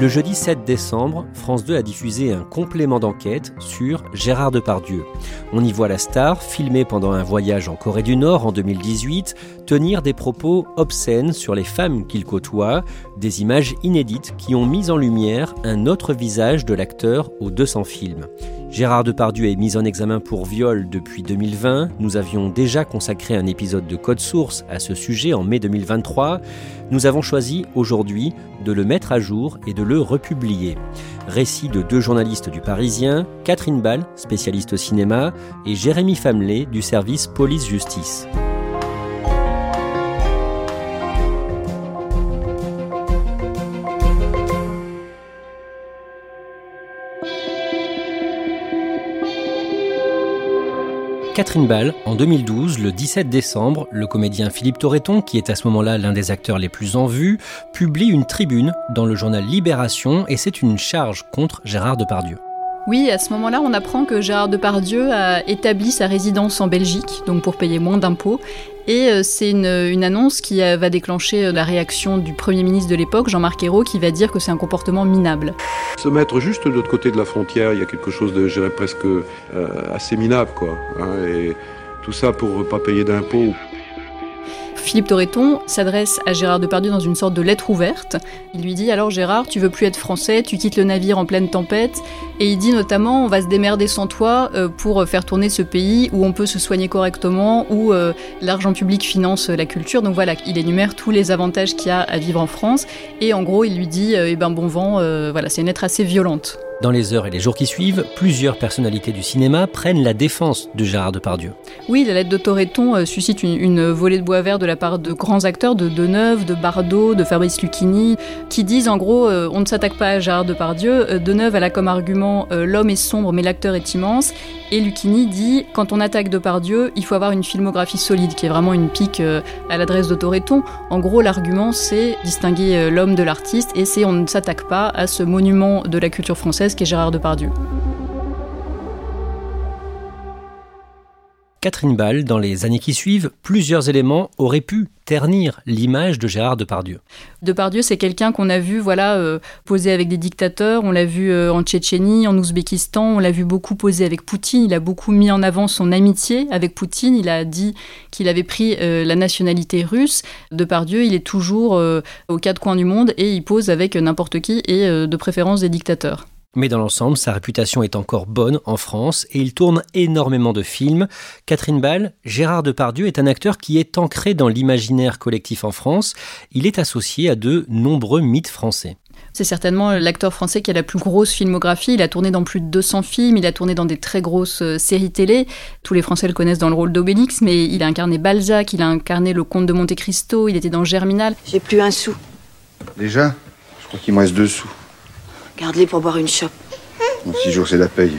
Le jeudi 7 décembre, France 2 a diffusé un complément d'enquête sur Gérard Depardieu. On y voit la star, filmée pendant un voyage en Corée du Nord en 2018, tenir des propos obscènes sur les femmes qu'il côtoie, des images inédites qui ont mis en lumière un autre visage de l'acteur aux 200 films. Gérard Depardieu est mis en examen pour viol depuis 2020. Nous avions déjà consacré un épisode de Code Source à ce sujet en mai 2023. Nous avons choisi aujourd'hui de le mettre à jour et de le republier. Récit de deux journalistes du Parisien, Catherine Ball, spécialiste cinéma, et Jérémy Famelet du service police-justice. Catherine Ball, en 2012, le 17 décembre, le comédien Philippe Torreton, qui est à ce moment-là l'un des acteurs les plus en vue, publie une tribune dans le journal Libération et c'est une charge contre Gérard Depardieu. Oui, à ce moment-là, on apprend que Gérard Depardieu a établi sa résidence en Belgique, donc pour payer moins d'impôts. Et euh, c'est une, annonce qui euh, va déclencher euh, la réaction du Premier ministre de l'époque, Jean-Marc Ayrault, qui va dire que c'est un comportement minable. Se mettre juste de l'autre côté de la frontière, il y a quelque chose de, presque assez minable, quoi. Hein, et tout ça pour ne pas payer d'impôts. Philippe Torreton s'adresse à Gérard Depardieu dans une sorte de lettre ouverte. Il lui dit alors Gérard, tu veux plus être français, tu quittes le navire en pleine tempête. Et il dit notamment on va se démerder sans toi euh, pour faire tourner ce pays où on peut se soigner correctement, où euh, l'argent public finance la culture. Donc voilà, il énumère tous les avantages qu'il y a à vivre en France. Et en gros, il lui dit eh ben bon vent, euh, voilà, c'est une lettre assez violente. Dans les heures et les jours qui suivent, plusieurs personnalités du cinéma prennent la défense de Gérard Depardieu. Oui, la lettre de Torreton euh, suscite une, volée de bois vert de la part de grands acteurs, de Deneuve, de Bardot, de Fabrice Lucchini, qui disent en gros euh, on ne s'attaque pas à Gérard Depardieu. Euh, Deneuve a là comme argument l'homme est sombre mais l'acteur est immense. Et Lucchini dit quand on attaque Depardieu, il faut avoir une filmographie solide, qui est vraiment une pique à l'adresse de Torreton. En gros, l'argument c'est distinguer l'homme de l'artiste et c'est on ne s'attaque pas à ce monument de la culture française qui est Gérard Depardieu. Catherine Ball, dans les années qui suivent, plusieurs éléments auraient pu ternir l'image de Gérard Depardieu. Depardieu, c'est quelqu'un qu'on a vu voilà, euh, poser avec des dictateurs, on l'a vu euh, en Tchétchénie, en Ouzbékistan, on l'a vu beaucoup poser avec Poutine, il a beaucoup mis en avant son amitié avec Poutine, il a dit qu'il avait pris euh, la nationalité russe. Depardieu, il est toujours aux quatre coins du monde et il pose avec n'importe qui et de préférence des dictateurs. Mais dans l'ensemble, sa réputation est encore bonne en France et il tourne énormément de films. Catherine Ball, Gérard Depardieu est un acteur qui est ancré dans l'imaginaire collectif en France. Il est associé à de nombreux mythes français. C'est certainement l'acteur français qui a la plus grosse filmographie. Il a tourné dans plus de 200 films, il a tourné dans des très grosses euh, séries télé. Tous les Français le connaissent dans le rôle d'Obélix, mais il a incarné Balzac, il a incarné le comte de Monte Cristo, il était dans Germinal. J'ai plus un sou. Déjà? Je crois qu'il me reste deux sous. Garde-les pour boire une chope. Dans six jours, c'est la paye.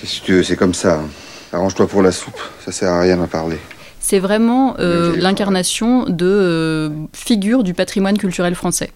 Qu'est-ce que tu veux, c'est comme ça. Hein. Arrange-toi pour la soupe. Ça sert à rien à parler. C'est vraiment euh, l'incarnation de euh, figure du patrimoine culturel français.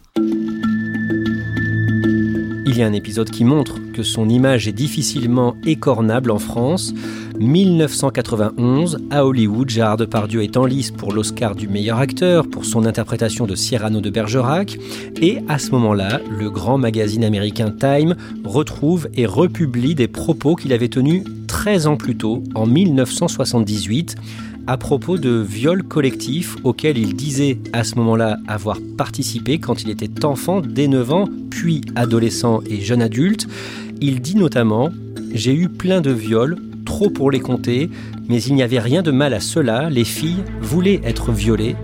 Il y a un épisode qui montre que son image est difficilement écornable en France. 1991, à Hollywood, Gérard Depardieu est en lice pour l'Oscar du meilleur acteur pour son interprétation de Cyrano de Bergerac. Et à ce moment-là, le grand magazine américain Time retrouve et republie des propos qu'il avait tenus 13 ans plus tôt, en 1978 à propos de viols collectifs auxquels il disait à ce moment-là avoir participé quand il était enfant dès 9 ans, puis adolescent et jeune adulte. Il dit notamment J'ai eu plein de viols, trop pour les compter, mais il n'y avait rien de mal à cela, les filles voulaient être violées.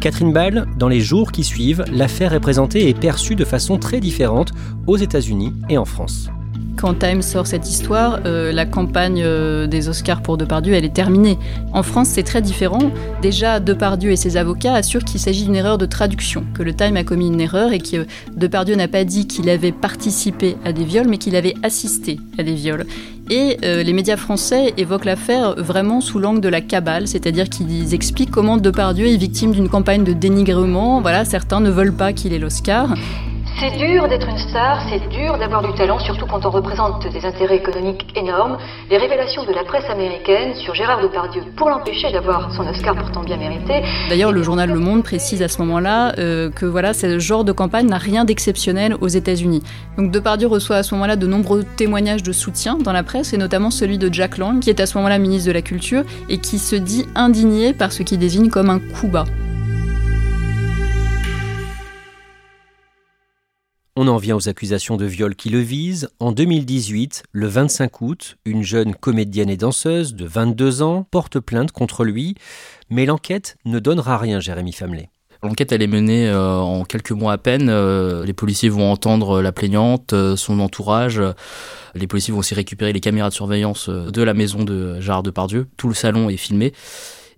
Catherine Ball, dans les jours qui suivent, l'affaire est présentée et perçue de façon très différente aux États-Unis et en France. Quand Time sort cette histoire, euh, la campagne euh, des Oscars pour Depardieu, elle est terminée. En France, c'est très différent. Déjà, Depardieu et ses avocats assurent qu'il s'agit d'une erreur de traduction, que le Time a commis une erreur et que Depardieu n'a pas dit qu'il avait participé à des viols, mais qu'il avait assisté à des viols. Et euh, les médias français évoquent l'affaire vraiment sous l'angle de la cabale, c'est-à-dire qu'ils expliquent comment Depardieu est victime d'une campagne de dénigrement. Voilà, certains ne veulent pas qu'il ait l'Oscar. C'est dur d'être une star, c'est dur d'avoir du talent, surtout quand on représente des intérêts économiques énormes. Les révélations de la presse américaine sur Gérard Depardieu pour l'empêcher d'avoir son Oscar pourtant bien mérité. D'ailleurs, le journal Le Monde précise à ce moment-là euh, que voilà, ce genre de campagne n'a rien d'exceptionnel aux États-Unis. Donc Depardieu reçoit à ce moment-là de nombreux témoignages de soutien dans la presse, et notamment celui de Jack Lang, qui est à ce moment-là ministre de la Culture et qui se dit indigné par ce qu'il désigne comme un coup bas. On en vient aux accusations de viol qui le visent. En 2018, le 25 août, une jeune comédienne et danseuse de 22 ans porte plainte contre lui, mais l'enquête ne donnera rien, Jérémy Famelet. L'enquête, elle est menée euh, en quelques mois à peine. Euh, les policiers vont entendre la plaignante, euh, son entourage. Les policiers vont aussi récupérer les caméras de surveillance de la maison de Gérard Depardieu. Tout le salon est filmé.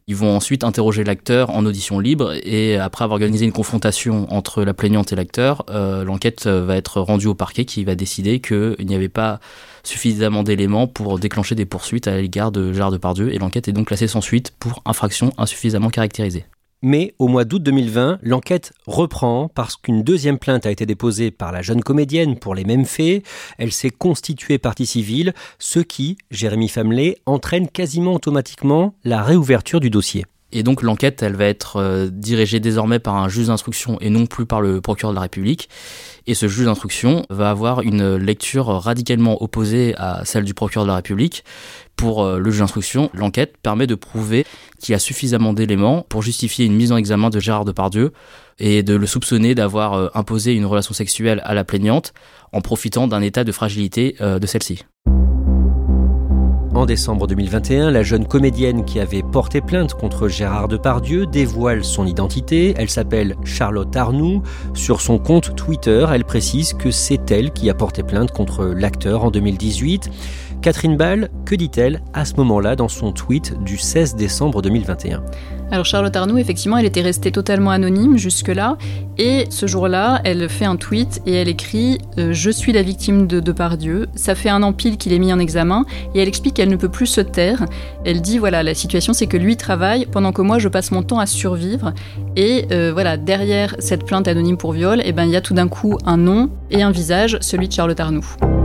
Ils vont ensuite interroger l'acteur en audition libre et après avoir organisé une confrontation entre la plaignante et l'acteur, euh, l'enquête va être rendue au parquet qui va décider qu'il n'y avait pas suffisamment d'éléments pour déclencher des poursuites à l'égard de Gérard Depardieu et l'enquête est donc classée sans suite pour infraction insuffisamment caractérisée. Mais au mois d'août 2020, l'enquête reprend parce qu'une deuxième plainte a été déposée par la jeune comédienne pour les mêmes faits. Elle s'est constituée partie civile, ce qui, Jérémy Famelet, entraîne quasiment automatiquement la réouverture du dossier. Et donc l'enquête, elle va être euh, dirigée désormais par un juge d'instruction et non plus par le procureur de la République. Et ce juge d'instruction va avoir une lecture radicalement opposée à celle du procureur de la République. Pour euh, le juge d'instruction, l'enquête permet de prouver qu'il y a suffisamment d'éléments pour justifier une mise en examen de Gérard Depardieu et de le soupçonner d'avoir euh, imposé une relation sexuelle à la plaignante en profitant d'un état de fragilité de celle-ci. En décembre 2021, la jeune comédienne qui avait porté plainte contre Gérard Depardieu dévoile son identité. Elle s'appelle Charlotte Arnoux. Sur son compte Twitter, elle précise que c'est elle qui a porté plainte contre l'acteur en 2018. Catherine Ball, que dit-elle à ce moment-là dans son tweet du 16 décembre 2021 alors Charlotte Arnoux, effectivement, elle était restée totalement anonyme jusque-là. Et ce jour-là, elle fait un tweet et elle écrit euh, Je suis la victime de Depardieu. Ça fait un an pile qu'il est mis en examen. Et elle explique qu'elle ne peut plus se taire. Elle dit Voilà, la situation, c'est que lui travaille pendant que moi, je passe mon temps à survivre. Et euh, voilà, derrière cette plainte anonyme pour viol, eh ben, il y a tout d'un coup un nom et un visage, celui de Charlotte Arnoux.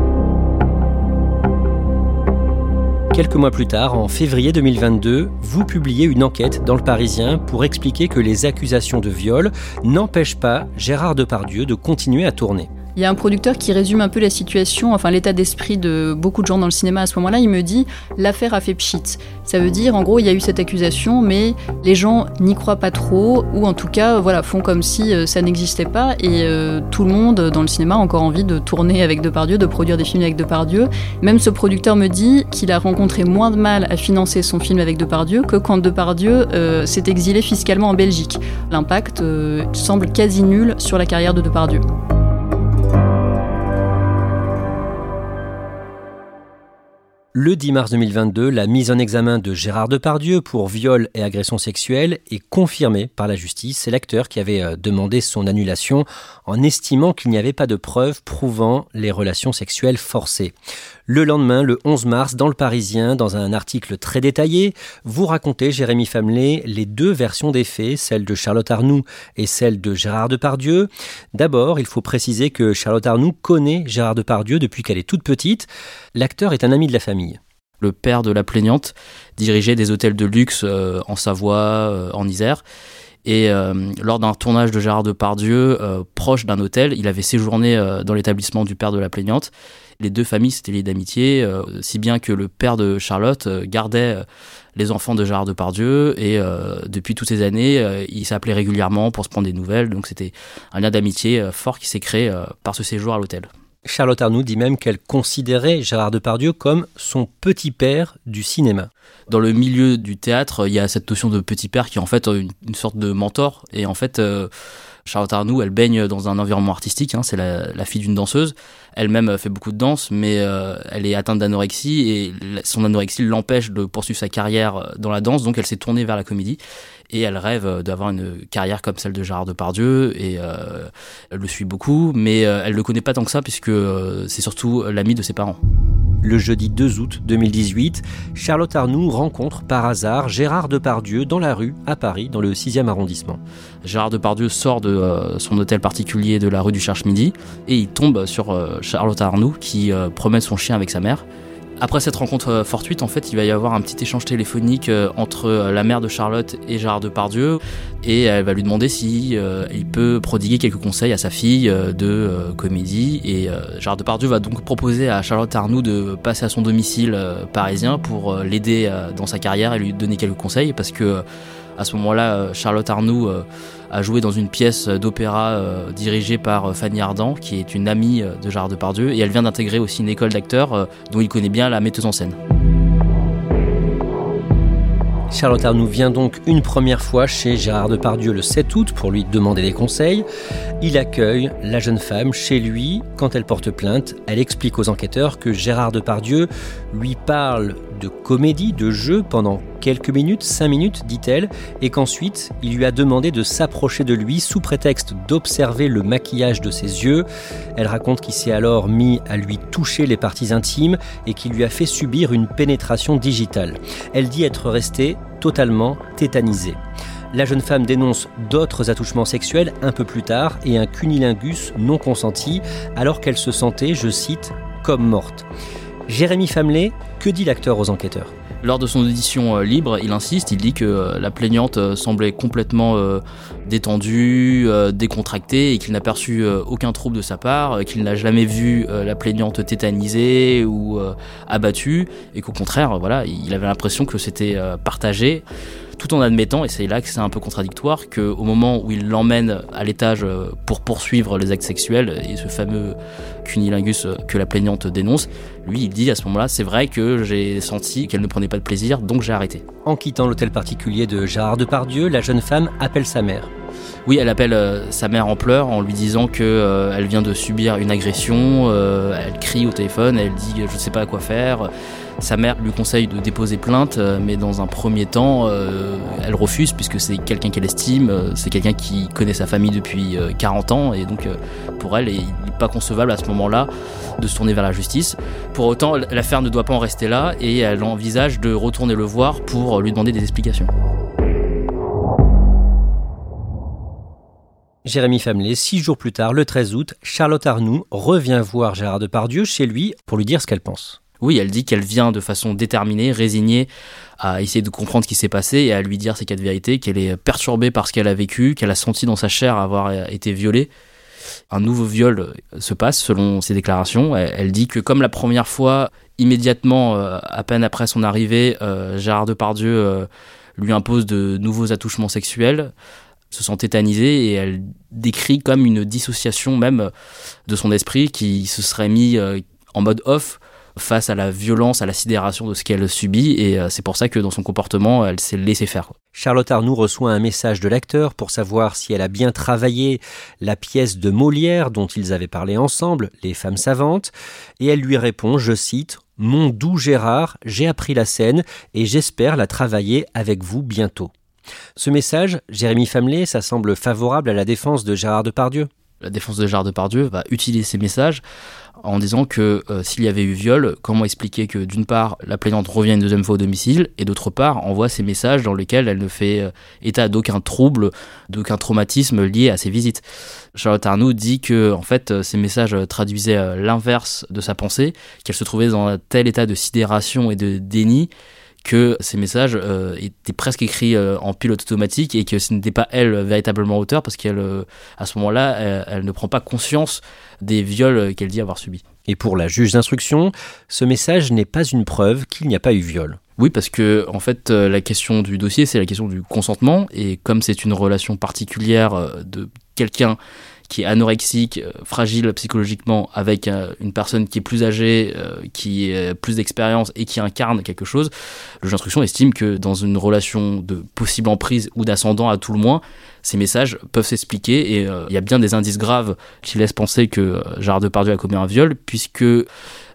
Quelques mois plus tard, en février 2022, vous publiez une enquête dans le Parisien pour expliquer que les accusations de viol n'empêchent pas Gérard Depardieu de continuer à tourner. Il y a un producteur qui résume un peu la situation, enfin l'état d'esprit de beaucoup de gens dans le cinéma à ce moment-là. Il me dit l'affaire a fait pchit. Ça veut dire, en gros, il y a eu cette accusation, mais les gens n'y croient pas trop, ou en tout cas, voilà, font comme si euh, ça n'existait pas. Et euh, tout le monde dans le cinéma a encore envie de tourner avec Depardieu, de produire des films avec Depardieu. Même ce producteur me dit qu'il a rencontré moins de mal à financer son film avec Depardieu que quand Depardieu euh, s'est exilé fiscalement en Belgique. L'impact semble quasi nul sur la carrière de Depardieu. Le 10 mars 2022, la mise en examen de Gérard Depardieu pour viol et agression sexuelle est confirmée par la justice. C'est l'acteur qui avait euh, demandé son annulation en estimant qu'il n'y avait pas de preuves prouvant les relations sexuelles forcées. Le lendemain, le 11 mars, dans le Parisien, dans un article très détaillé, vous racontez, Jérémy Famelet, les deux versions des faits, celle de Charlotte Arnoux et celle de Gérard Depardieu. D'abord, il faut préciser que Charlotte Arnoux connaît Gérard Depardieu depuis qu'elle est toute petite. L'acteur est un ami de la famille le père de la plaignante, dirigeait des hôtels de luxe euh, en Savoie, euh, en Isère. Et euh, lors d'un tournage de Gérard Depardieu, proche d'un hôtel, il avait séjourné dans l'établissement du père de la plaignante. Les deux familles s'étaient liées d'amitié, si bien que le père de Charlotte gardait les enfants de Gérard Depardieu et depuis toutes ces années, il s'appelait régulièrement pour se prendre des nouvelles. Donc c'était un lien d'amitié fort qui s'est créé par ce séjour à l'hôtel. Charlotte Arnoux dit même qu'elle considérait Gérard Depardieu comme son petit père du cinéma. Dans le milieu du théâtre, il y a cette notion de petit père qui est en fait une, sorte de mentor. Et en fait, euh, Charlotte Arnoux, elle baigne dans un environnement artistique. Hein, c'est la, fille d'une danseuse. Elle-même fait beaucoup de danse, mais euh, elle est atteinte d'anorexie et son anorexie l'empêche de poursuivre sa carrière dans la danse. Donc, elle s'est tournée vers la comédie et elle rêve d'avoir une carrière comme celle de Gérard Depardieu et euh, elle le suit beaucoup, mais euh, elle le connaît pas tant que ça puisque euh, c'est surtout l'ami de ses parents. Le jeudi 2 août 2018, Charlotte Arnoux rencontre par hasard Gérard Depardieu dans la rue à Paris, dans le 6e arrondissement. Gérard Depardieu sort de son hôtel particulier de la rue du Cherche-Midi et il tombe sur Charlotte Arnoux qui promène son chien avec sa mère après cette rencontre euh, fortuite, en fait, il va y avoir un petit échange téléphonique euh, entre euh, la mère de Charlotte et Gérard Depardieu, et elle va lui demander si il peut prodiguer quelques conseils à sa fille de comédie. Et Gérard Depardieu va donc proposer à Charlotte Arnoux de passer à son domicile parisien pour l'aider dans sa carrière et lui donner quelques conseils, parce que à ce moment-là, Charlotte Arnoux a joué dans une pièce d'opéra euh, dirigée par euh, Fanny Ardant, qui est une amie euh, de Gérard Depardieu, et elle vient d'intégrer aussi une école d'acteurs dont il connaît bien la metteuse en scène. Charlotte Arnoux vient donc une première fois chez Gérard Depardieu le 7 août pour lui demander des conseils. Il accueille la jeune femme chez lui. Quand elle porte plainte, elle explique aux enquêteurs que Gérard Depardieu lui parle de comédie, de jeu pendant quelques minutes, cinq minutes, dit-elle, et qu'ensuite il lui a demandé de s'approcher de lui sous prétexte d'observer le maquillage de ses yeux. Elle raconte qu'il s'est alors mis à lui toucher les parties intimes et qu'il lui a fait subir une pénétration digitale. Elle dit être restée totalement tétanisée. La jeune femme dénonce d'autres attouchements sexuels un peu plus tard et un cunilingus non consenti alors qu'elle se sentait, je cite, comme morte. Jérémy Famelet, que dit l'acteur aux enquêteurs? Lors de son audition euh, libre, il insiste, il dit que euh, la plaignante euh, semblait complètement détendue, décontractée et qu'il n'a perçu aucun trouble de sa part, qu'il n'a jamais vu la plaignante tétanisée ou abattue et qu'au contraire, voilà, il avait l'impression que c'était partagé tout en admettant, et c'est là que c'est un peu contradictoire, qu'au moment où il l'emmène à l'étage euh, pour poursuivre les actes sexuels, et ce fameux cunilingus euh, que la plaignante dénonce, lui il dit à ce moment-là, c'est vrai que j'ai senti qu'elle ne prenait pas de plaisir, donc j'ai arrêté. En quittant l'hôtel particulier de Gérard Depardieu, la jeune femme appelle sa mère. Oui, elle appelle euh, sa mère en pleurs en lui disant que elle vient de subir une agression. elle crie au téléphone, elle dit je ne sais pas quoi faire. Sa mère lui conseille de déposer plainte, euh, mais dans un premier temps, euh, elle refuse puisque c'est quelqu'un qu'elle estime, euh, c'est quelqu'un qui connaît sa famille depuis 40 ans et donc pour elle, il n'est pas concevable à ce moment-là de se tourner vers la justice. Pour autant, l'affaire ne doit pas en rester là et elle envisage de retourner le voir pour lui demander des explications. Jérémy Famelet, six jours plus tard, le 13 août, Charlotte Arnoux revient voir Gérard Depardieu chez lui pour lui dire ce qu'elle pense. Oui, elle dit qu'elle vient de façon déterminée, résignée, à essayer de comprendre ce qui s'est passé et à lui dire ses quatre vérités, qu'elle est perturbée par ce qu'elle a vécu, qu'elle a senti dans sa chair avoir été violée. Un nouveau viol se passe selon ses déclarations. Elle, dit que comme la première fois, immédiatement, euh, à peine après son arrivée, euh, Gérard Depardieu euh, lui impose de nouveaux attouchements sexuels se sent tétanisée et elle décrit comme une dissociation même de son esprit qui se serait mis en mode off face à la violence, à la sidération de ce qu'elle subit, et euh, c'est pour ça que dans son comportement, elle s'est laissée faire. Charlotte Arnoux reçoit un message de l'acteur pour savoir si elle a bien travaillé la pièce de Molière dont ils avaient parlé ensemble, Les femmes savantes, et elle lui répond, je cite, Mon doux Gérard, j'ai appris la scène et j'espère la travailler avec vous bientôt. Ce message, Jérémy Famelet, ça semble favorable à la défense de Gérard Depardieu la défense de Gérard Depardieu va utiliser ces messages en disant que euh, s'il y avait eu viol, comment expliquer que d'une part la plaignante revient une deuxième fois au domicile et d'autre part envoie ces messages dans lesquels elle ne fait euh, état d'aucun trouble, d'aucun traumatisme lié à ces visites. Charlotte Arnoux dit que en fait euh, ces messages traduisaient l'inverse de sa pensée, qu'elle se trouvait dans un tel état de sidération et de déni que ces messages euh, étaient presque écrits euh, en pilote automatique et que ce n'était pas elle véritablement auteur parce qu'elle, euh, à ce moment-là, elle, ne prend pas conscience des viols qu'elle dit avoir subis. Et pour la juge d'instruction, ce message n'est pas une preuve qu'il n'y a pas eu viol. Oui, parce que en fait, la question du dossier, c'est la question du consentement, et comme c'est une relation particulière de quelqu'un qui est anorexique, euh, fragile psychologiquement, avec euh, une personne qui est plus âgée, euh, qui a plus d'expérience et qui incarne quelque chose, le juge d'instruction estime que dans une relation de possible emprise ou d'ascendant à tout le moins, ces messages peuvent s'expliquer et il y a bien des indices graves qui laissent penser que Gérard Depardieu a commis un viol, puisque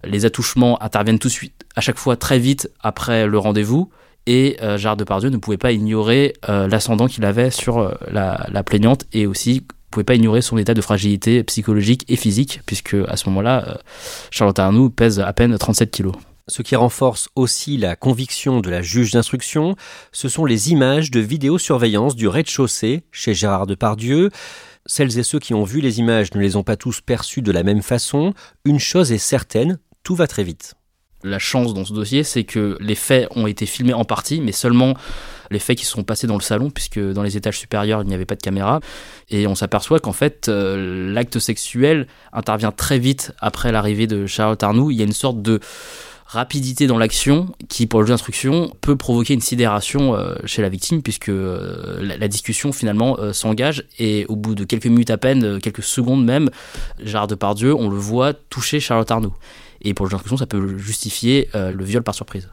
les attouchements interviennent tout de suite, à chaque fois très vite après le rendez-vous, et Gérard Depardieu ne pouvait pas ignorer l'ascendant qu'il avait sur la, plaignante et aussi pas ignorer son état de fragilité psychologique et physique, puisque à ce moment-là, euh, Charlotte Arnoux pèse à peine 37 kilos. Ce qui renforce aussi la conviction de la juge d'instruction, ce sont les images de vidéosurveillance du rez-de-chaussée chez Gérard Depardieu. Celles et ceux qui ont vu les images ne les ont pas tous perçues de la même façon. Une chose est certaine, tout va très vite la chance dans ce dossier, c'est que les faits ont été filmés en partie, mais seulement les faits qui sont passés dans le salon, puisque dans les étages supérieurs, il n'y avait pas de caméra. Et on s'aperçoit qu'en fait, euh, l'acte sexuel intervient très vite après l'arrivée de Charlotte Arnoux. Il y a une sorte de rapidité dans l'action qui, pour le jeu d'instruction, peut provoquer une sidération euh, chez la victime, puisque euh, la, discussion finalement s'engage et au bout de quelques minutes à peine, quelques secondes même, Gérard Depardieu, on le voit toucher Charlotte Arnoux. Et pour le juge d'instruction, ça peut justifier le viol par surprise.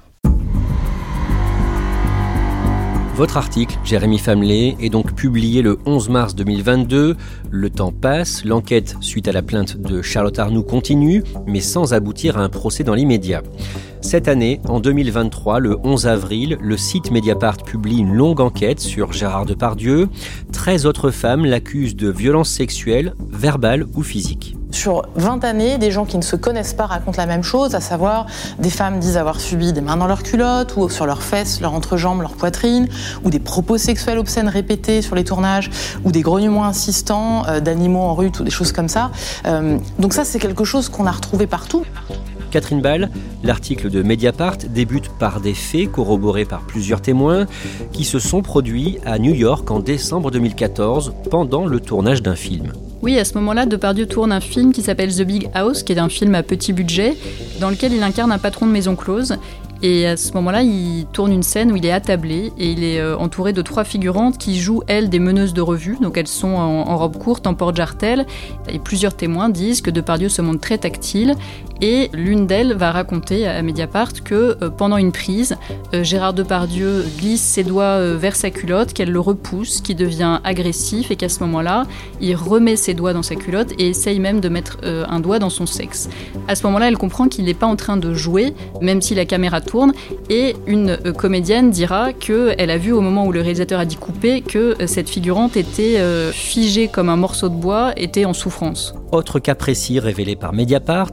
Votre article, Jérémy Famelet, est donc publié le 11 mars 2022. Le temps passe, l'enquête suite à la plainte de Charlotte Arnoux continue, mais sans aboutir à un procès dans l'immédiat. Cette année, en 2023, le 11 avril, le site Mediapart publie une longue enquête sur Gérard Depardieu. 13 autres femmes l'accusent de violences sexuelles, verbales ou physiques. Sur 20 années, des gens qui ne se connaissent pas racontent la même chose, à savoir des femmes disent avoir subi des mains dans leurs culottes ou sur leurs fesses, leurs entrejambes, leur poitrine, ou des propos sexuels obscènes répétés sur les tournages, ou des grognements insistants euh, d'animaux en rut ou des choses comme ça. Euh, donc ça, c'est quelque chose qu'on a retrouvé partout. Catherine Ball, l'article de Mediapart débute par des faits corroborés par plusieurs témoins qui se sont produits à New York en décembre 2014 pendant le tournage d'un film. Oui, à ce moment-là, Depardieu tourne un film qui s'appelle The Big House, qui est un film à petit budget, dans lequel il incarne un patron de maison close. Et à ce moment-là, il tourne une scène où il est attablé et il est euh, entouré de trois figurantes qui jouent, elles, des meneuses de revue. Donc elles sont en, robe courte, en porte-jartel. Et plusieurs témoins disent que Depardieu se montre très tactile. Et l'une d'elles va raconter à Mediapart que euh, pendant une prise, euh, Gérard Depardieu glisse ses doigts vers sa culotte, qu'elle le repousse, qu'il devient agressif et qu'à ce moment-là, il remet ses doigts dans sa culotte et essaye même de mettre un doigt dans son sexe. À ce moment-là, elle comprend qu'il n'est pas en train de jouer, même si la caméra tourne et une euh, comédienne dira qu'elle a vu au moment où le réalisateur a dit couper que euh, cette figurante était euh, figée comme un morceau de bois, était en souffrance. Autre cas précis révélé par Mediapart,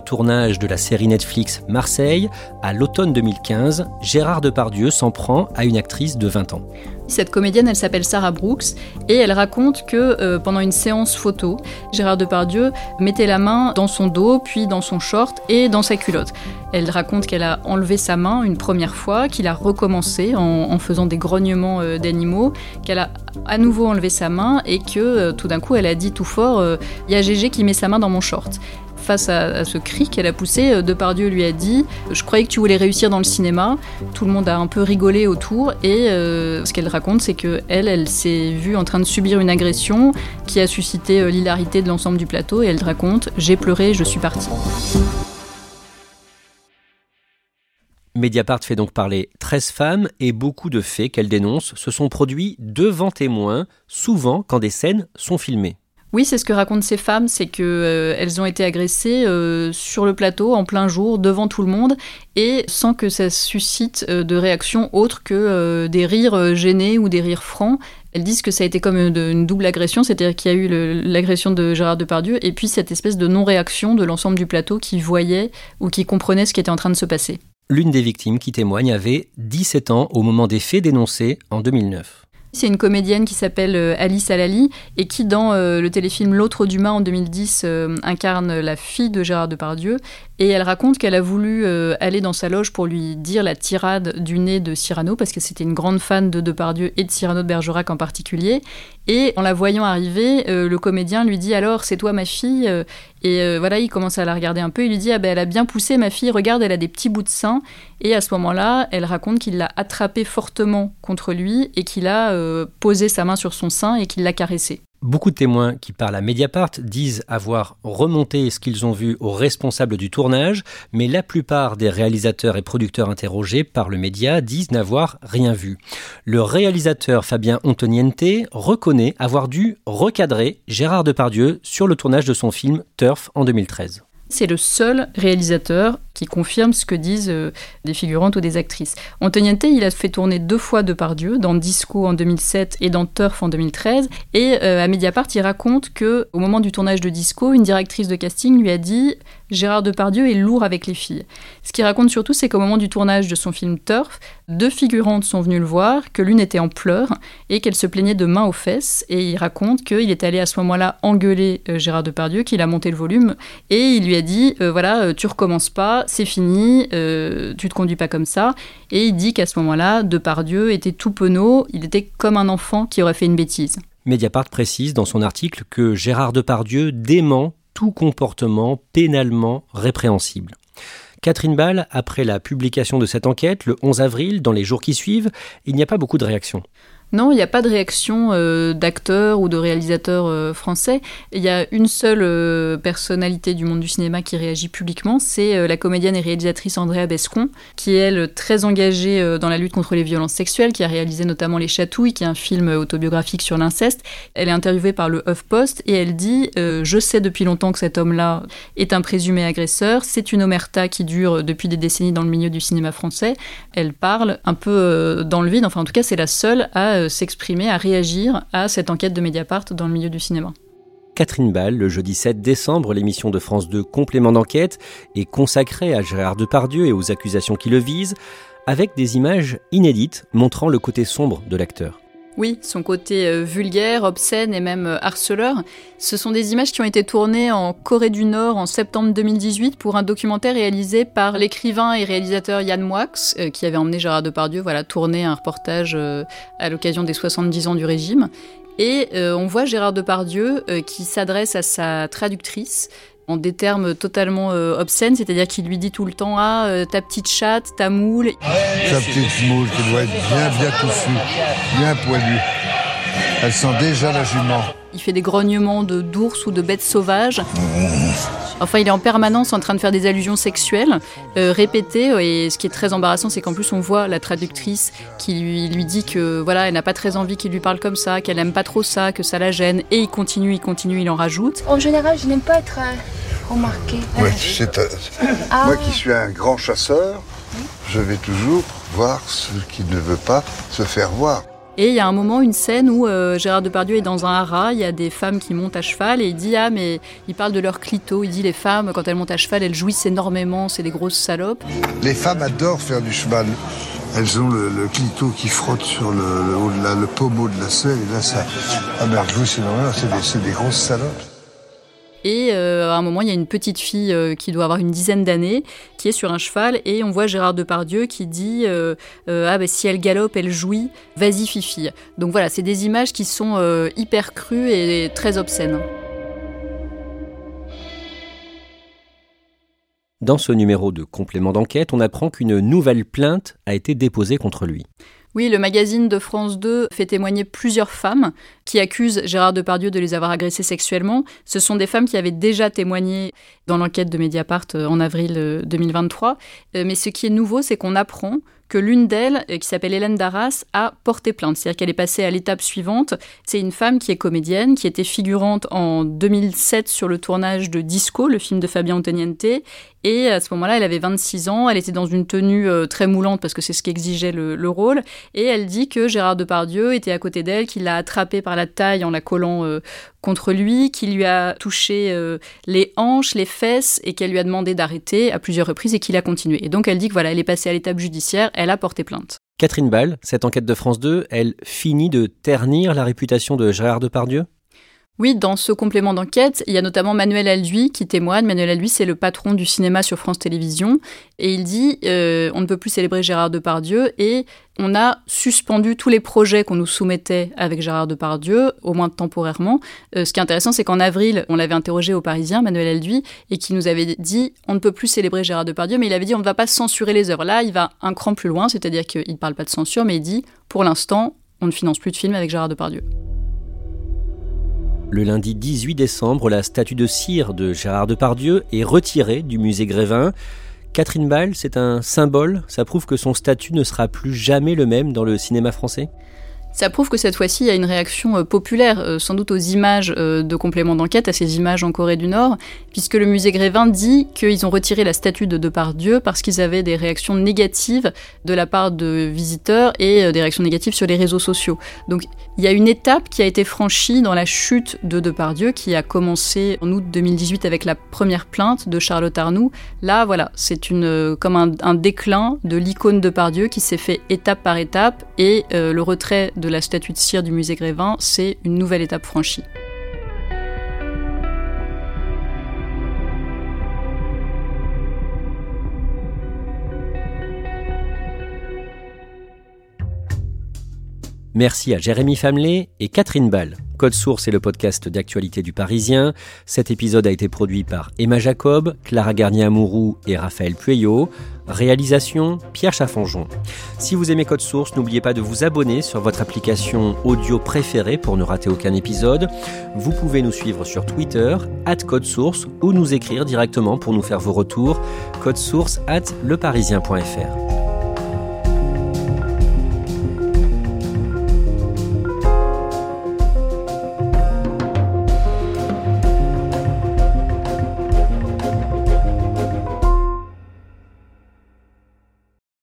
tournage de la série Netflix Marseille, à l'automne 2015, Gérard Depardieu s'en prend à une actrice de 20 ans. Cette comédienne, elle s'appelle Sarah Brooks et elle raconte que euh, pendant une séance photo, Gérard Depardieu mettait la main dans son dos, puis dans son short et dans sa culotte. Elle raconte qu'elle a enlevé sa main une première fois, qu'il a recommencé en, faisant des grognements euh, d'animaux, qu'elle a à nouveau enlevé sa main et que euh, tout d'un coup elle a dit tout fort Il y a Gégé qui met sa main dans mon short face à, ce cri qu'elle a poussé, euh, Depardieu lui a dit Je croyais que tu voulais réussir dans le cinéma. Tout le monde a un peu rigolé autour. Et euh, ce qu'elle raconte, c'est que elle, elle s'est vue en train de subir une agression qui a suscité euh, l'hilarité de l'ensemble du plateau. Et elle raconte J'ai pleuré, je suis partie. Mediapart fait donc parler 13 femmes et beaucoup de faits qu'elle dénonce se sont produits devant témoins, souvent quand des scènes sont filmées. Oui, c'est ce que racontent ces femmes, c'est qu'elles euh, ont été agressées euh, sur le plateau en plein jour, devant tout le monde, et sans que ça suscite euh, de réaction autre que des rires gênés ou des rires francs. Elles disent que ça a été comme une, double agression, c'est-à-dire qu'il y a eu l'agression de Gérard Depardieu et puis cette espèce de non-réaction de l'ensemble du plateau qui voyait ou qui comprenait ce qui était en train de se passer. L'une des victimes qui témoigne avait 17 ans au moment des faits dénoncés en 2009. C'est une comédienne qui s'appelle euh, Alice Alali et qui, dans euh, le téléfilm L'autre d'humain en 2010, euh, incarne la fille de Gérard Depardieu. Et elle raconte qu'elle a voulu aller dans sa loge pour lui dire la tirade du nez de Cyrano, parce que c'était une grande fan de Depardieu et de Cyrano de Bergerac en particulier. Et en la voyant arriver, le comédien lui dit alors c'est toi ma fille Et voilà, il commence à la regarder un peu. Il lui dit ah ben elle a bien poussé ma fille. Regarde, elle a des petits bouts de sein. Et à ce moment-là, elle raconte qu'il l'a attrapée fortement contre lui et qu'il a euh, posé sa main sur son sein et qu'il l'a caressé. Beaucoup de témoins qui parlent à Mediapart disent avoir remonté ce qu'ils ont vu aux responsables du tournage, mais la plupart des réalisateurs et producteurs interrogés par le média disent n'avoir rien vu. Le réalisateur Fabien Antoniente reconnaît avoir dû recadrer Gérard Depardieu sur le tournage de son film Turf en 2013. C'est le seul réalisateur qui confirme ce que disent euh, des figurantes ou des actrices. Antoniente, il a fait tourner deux fois Depardieu, dans Disco en 2007 et dans Turf en 2013. Et euh, à Mediapart, il raconte que au moment du tournage de Disco, une directrice de casting lui a dit Gérard Depardieu est lourd avec les filles. Ce qu'il raconte surtout, c'est qu'au moment du tournage de son film Turf, deux figurantes sont venues le voir, que l'une était en pleurs et qu'elle se plaignait de mains aux fesses. Et il raconte qu'il est allé à ce moment-là engueuler euh, Gérard Depardieu, qu'il a monté le volume et il lui a dit voilà, tu recommences pas, c'est fini, euh, tu te conduis pas comme ça. Et il dit qu'à ce moment-là, Depardieu était tout penaud, il était comme un enfant qui aurait fait une bêtise. Mediapart précise dans son article que Gérard Depardieu dément tout comportement pénalement répréhensible. Catherine Ball, après la publication de cette enquête, le 11 avril, dans les jours qui suivent, il n'y a pas beaucoup de réactions. Non, il n'y a pas de réaction euh, d'acteurs ou de réalisateurs euh, français. Il y a une seule euh, personnalité du monde du cinéma qui réagit publiquement, c'est la comédienne et réalisatrice Andrea Bescon, qui est elle très engagée dans la lutte contre les violences sexuelles, qui a réalisé notamment Les Chatouilles, qui est un film autobiographique sur l'inceste. Elle est interviewée par le HuffPost et elle dit Je sais depuis longtemps que cet homme-là est un présumé agresseur. C'est une omerta qui dure depuis des décennies dans le milieu du cinéma français. Elle parle un peu dans le vide, enfin en tout cas c'est la seule à s'exprimer, à réagir à cette enquête de Mediapart dans le milieu du cinéma. Catherine Ball, le jeudi 7 décembre, l'émission de France 2 Complément d'enquête est consacrée à Gérard Depardieu et aux accusations qui le visent, avec des images inédites montrant le côté sombre de l'acteur. Oui, son côté euh, vulgaire, obscène et même euh, harceleur. Ce sont des images qui ont été tournées en Corée du Nord en septembre 2018 pour un documentaire réalisé par l'écrivain et réalisateur Yann Moix, euh, qui avait emmené Gérard Depardieu voilà, tourner un reportage à l'occasion des 70 ans du régime. Et on voit Gérard Depardieu qui s'adresse à sa traductrice en des termes totalement obscènes, c'est-à-dire qu'il lui dit tout le temps Ah, ta petite chatte, ta moule. Ta petite moule qui doit être bien, bien touffue, bien poilue. Elle sent déjà la jument. Il fait des grognements de d'ours ou de bêtes sauvages. Enfin, il est en permanence en train de faire des allusions sexuelles euh, répétées. Et ce qui est très embarrassant, c'est qu'en plus, on voit la traductrice qui lui, lui dit que voilà, elle n'a pas très envie qu'il lui parle comme ça, qu'elle n'aime pas trop ça, que ça la gêne. Et il continue, il continue, il en rajoute. En général, je n'aime pas être euh, remarqué. Ouais, euh, ah. Moi qui suis un grand chasseur, je vais toujours voir ce qui ne veut pas se faire voir. Et il y a un moment, une scène où euh, Gérard Depardieu est dans un haras, il y a des femmes qui montent à cheval et il dit Ah, mais il parle de leur clito. Il dit Les femmes, quand elles montent à cheval, elles jouissent énormément, c'est des grosses salopes. Les femmes adorent faire du cheval. Elles ont le, clito qui frotte sur le, le, le, pommeau de la selle et là, ça. Ah, mais elles jouissent énormément, c'est des grosses salopes. Et euh, à un moment, il y a une petite fille euh, qui doit avoir une dizaine d'années, qui est sur un cheval, et on voit Gérard Depardieu qui dit euh, Ah, ben si elle galope, elle jouit, vas-y, fifi. Donc voilà, c'est des images qui sont hyper crues et très obscènes. Dans ce numéro de complément d'enquête, on apprend qu'une nouvelle plainte a été déposée contre lui. Oui, le magazine de France 2 fait témoigner plusieurs femmes qui accusent Gérard Depardieu de les avoir agressées sexuellement. Ce sont des femmes qui avaient déjà témoigné dans l'enquête de Mediapart euh, en avril 2023. Euh, mais ce qui est nouveau, c'est qu'on apprend que l'une d'elles, euh, qui s'appelle Hélène Darras, a porté plainte. C'est-à-dire qu'elle est passée à l'étape suivante. C'est une femme qui est comédienne, qui était figurante en 2007 sur le tournage de Disco, le film de Fabien Antoniente. Et à ce moment-là, elle avait 26 ans, elle était dans une tenue euh, très moulante parce que c'est ce qu'exigeait le, le, rôle. Et elle dit que Gérard Depardieu était à côté d'elle, qu'il l'a attrapée par la taille en la collant euh, contre lui, qu'il lui a touché les hanches, les fesses et qu'elle lui a demandé d'arrêter à plusieurs reprises et qu'il a continué. Et donc elle dit que voilà, elle est passée à l'étape judiciaire elle a porté plainte. Catherine Ball, cette enquête de France 2, elle finit de ternir la réputation de Gérard Depardieu? Oui, dans ce complément d'enquête, il y a notamment Manuel Alduy qui témoigne. Manuel Alduy, c'est le patron du cinéma sur France Télévisions. Et il dit euh, on ne peut plus célébrer Gérard Depardieu et on a suspendu tous les projets qu'on nous soumettait avec Gérard Depardieu, au moins temporairement. Euh, ce qui est intéressant, c'est qu'en avril, on l'avait interrogé au Parisien, Manuel Alduy, et qui nous avait dit on ne peut plus célébrer Gérard Depardieu, mais il avait dit on ne va pas censurer les œuvres. Là, il va un cran plus loin, c'est-à-dire qu'il ne parle pas de censure, mais il dit pour l'instant, on ne finance plus de films avec Gérard Depardieu. Le lundi 18 décembre, la statue de cire de Gérard Depardieu est retirée du musée Grévin. Catherine Ball, c'est un symbole, ça prouve que son statut ne sera plus jamais le même dans le cinéma français? Ça prouve que cette fois-ci, il y a une réaction euh, populaire, euh, sans doute aux images euh, de complément d'enquête, à ces images en Corée du Nord, puisque le musée Grévin dit qu'ils ont retiré la statue de Depardieu parce qu'ils avaient des réactions négatives de la part de visiteurs et des réactions négatives sur les réseaux sociaux. Donc il y a une étape qui a été franchie dans la chute de Depardieu, qui a commencé en août 2018 avec la première plainte de Charlotte Arnoux. Là, voilà, c'est une comme un, déclin de l'icône Depardieu qui s'est fait étape par étape et le retrait de de la statue de cire du musée Grévin, c'est une nouvelle étape franchie. Merci à Jérémy Famelet et Catherine Ball. Code Source est le podcast d'actualité du Parisien. Cet épisode a été produit par Emma Jacob, Clara Garnier-Amouroux et Raphaël Pueyo. Réalisation Pierre Chaffanjon. Si vous aimez Code Source, n'oubliez pas de vous abonner sur votre application audio préférée pour ne rater aucun épisode. Vous pouvez nous suivre sur Twitter, at Code Source, ou nous écrire directement pour nous faire vos retours, source at leparisien.fr.